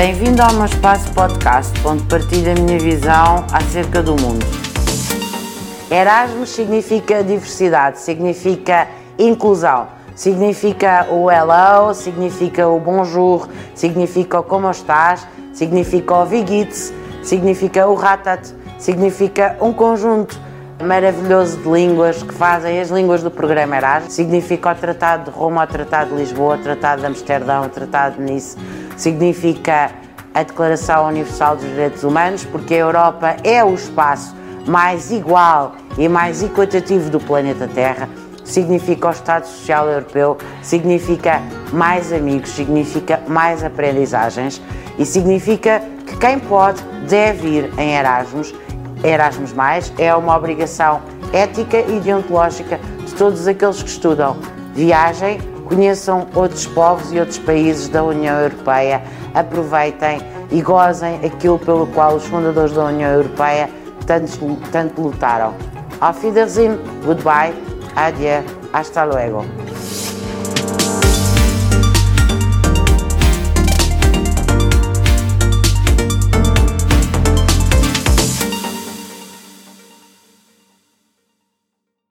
Bem-vindo ao meu espaço podcast, onde partilho a minha visão acerca do mundo. Erasmus significa diversidade, significa inclusão, significa o hello, significa o bonjour, significa o como estás, significa o vigitz, significa o ratat, significa um conjunto maravilhoso de línguas que fazem as línguas do programa Erasmus. Significa o Tratado de Roma, o Tratado de Lisboa, o Tratado de Amsterdão, o Tratado de Nice. Significa a Declaração Universal dos Direitos Humanos, porque a Europa é o espaço mais igual e mais equitativo do planeta Terra. Significa o Estado Social Europeu, significa mais amigos, significa mais aprendizagens e significa que quem pode deve ir em Erasmus Erasmus, é uma obrigação ética e deontológica de todos aqueles que estudam. Viajem, conheçam outros povos e outros países da União Europeia, aproveitem e gozem aquilo pelo qual os fundadores da União Europeia tanto, tanto lutaram. Auf Wiedersehen, goodbye, adieu, hasta luego.